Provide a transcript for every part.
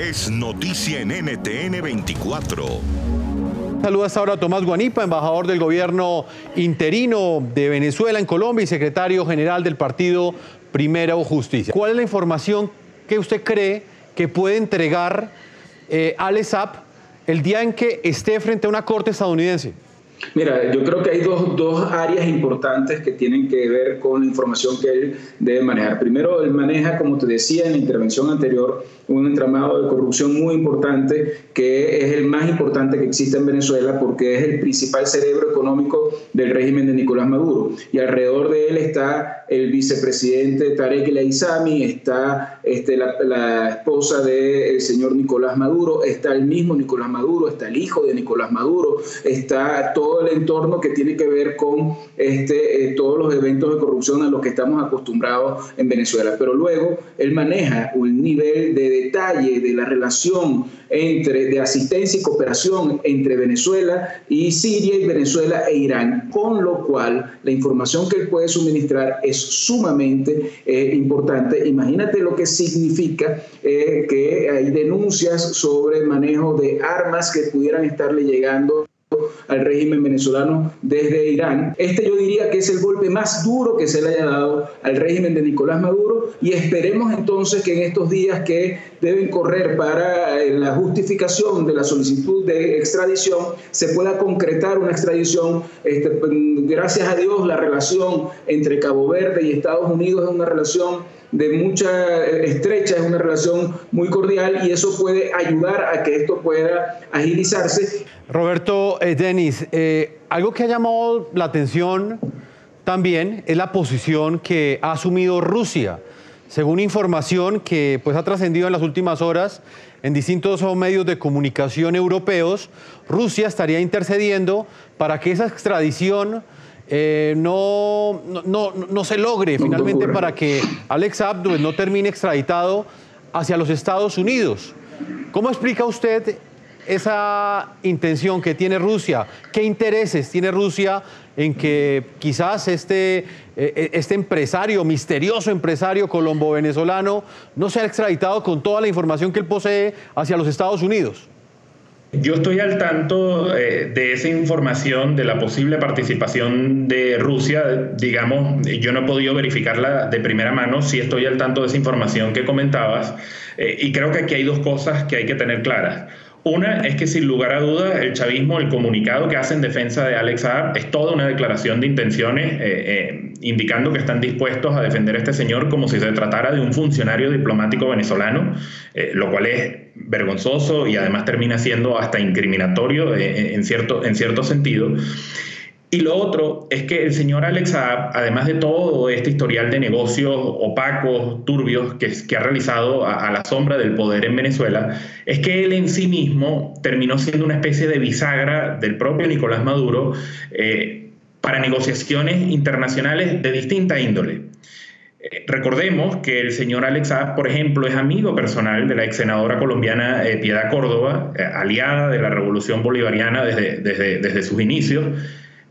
es noticia en NTN 24. Saludos ahora a Tomás Guanipa, embajador del gobierno interino de Venezuela en Colombia y secretario general del partido Primero Justicia. ¿Cuál es la información que usted cree que puede entregar eh, Alex el día en que esté frente a una corte estadounidense? Mira, yo creo que hay dos, dos, áreas importantes que tienen que ver con la información que él debe manejar. Primero, él maneja, como te decía en la intervención anterior, un entramado de corrupción muy importante que es el más importante que existe en Venezuela porque es el principal cerebro económico del régimen de Nicolás Maduro. Y alrededor de él está el vicepresidente Tarek El está este, la, esposa del señor Nicolás Maduro, está el mismo Nicolás Maduro, está el hijo de Nicolás Maduro, está todo el entorno que tiene que ver con este, eh, todos los eventos de corrupción a los que estamos acostumbrados en Venezuela. Pero luego él maneja un nivel de detalle de la relación entre, de asistencia y cooperación entre Venezuela y Siria y Venezuela e Irán, con lo cual la información que él puede suministrar es sumamente eh, importante. Imagínate lo que significa eh, que hay denuncias sobre manejo de armas que pudieran estarle llegando al régimen venezolano desde Irán. Este yo diría que es el golpe más duro que se le haya dado al régimen de Nicolás Maduro y esperemos entonces que en estos días que deben correr para eh, la justificación de la solicitud de extradición se pueda concretar una extradición. Este, gracias a Dios la relación entre Cabo Verde y Estados Unidos es una relación de mucha eh, estrecha, es una relación muy cordial y eso puede ayudar a que esto pueda agilizarse. Roberto eh, Denis, eh, algo que ha llamado la atención también es la posición que ha asumido Rusia. Según información que pues, ha trascendido en las últimas horas en distintos medios de comunicación europeos, Rusia estaría intercediendo para que esa extradición eh, no, no, no, se logre finalmente para que Alex Abdul no termine extraditado hacia los Estados Unidos. ¿Cómo explica usted esa intención que tiene Rusia? ¿Qué intereses tiene Rusia en que quizás este, eh, eh, este empresario, misterioso empresario colombo-venezolano, no sea extraditado con toda la información que él posee hacia los Estados Unidos? Yo estoy al tanto eh, de esa información de la posible participación de Rusia. Digamos, yo no he podido verificarla de primera mano, sí estoy al tanto de esa información que comentabas. Y creo que aquí hay dos cosas que hay que tener claras. Una es que sin lugar a dudas el chavismo, el comunicado que hace en defensa de Alex Saab es toda una declaración de intenciones eh, eh, indicando que están dispuestos a defender a este señor como si se tratara de un funcionario diplomático venezolano, eh, lo cual es vergonzoso y además termina siendo hasta incriminatorio en, cierto, en cierto sentido. Y lo otro es que el señor Alex Saab, además de todo este historial de negocios opacos, turbios que, ha realizado a, la sombra del poder en Venezuela, es que él en sí mismo terminó siendo una especie de bisagra del propio Nicolás Maduro eh, para negociaciones internacionales de distinta índole. Eh, recordemos que el señor Alex Saab, por ejemplo, es amigo personal de la ex senadora colombiana eh, Piedad Córdoba, aliada de la revolución bolivariana desde, desde, desde sus inicios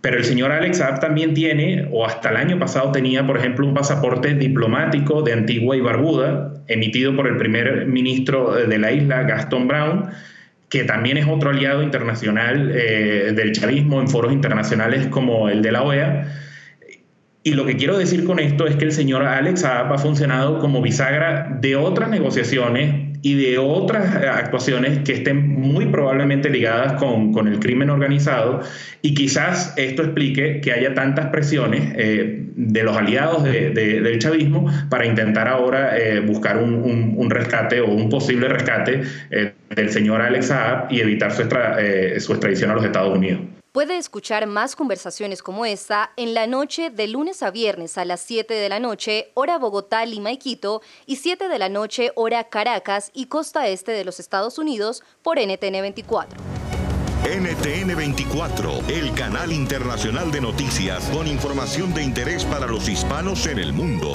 pero el señor Alex Saab también tiene, o hasta el año pasado tenía, por ejemplo, un pasaporte diplomático de Antigua y Barbuda, emitido por el primer ministro de la isla, Gaston Brown, que también es otro aliado internacional eh, del chavismo en foros internacionales como el de la OEA. Y lo que quiero decir con esto es que el señor Alex Saab ha funcionado como bisagra de otras negociaciones y de otras actuaciones que estén muy probablemente ligadas con, con el crimen organizado y quizás esto explique que haya tantas presiones eh, de los aliados de, del chavismo para intentar ahora eh, buscar un, un, rescate o un posible rescate eh, del señor Alex Saab y evitar su, su extradición a los Estados Unidos. Puede escuchar más conversaciones como esta en la noche de lunes a viernes a las 7 de la noche, hora Bogotá, y Quito, y 7 de la noche, hora Caracas y costa este de los Estados Unidos por NTN 24. NTN 24, el canal internacional de noticias con información de interés para los hispanos en el mundo.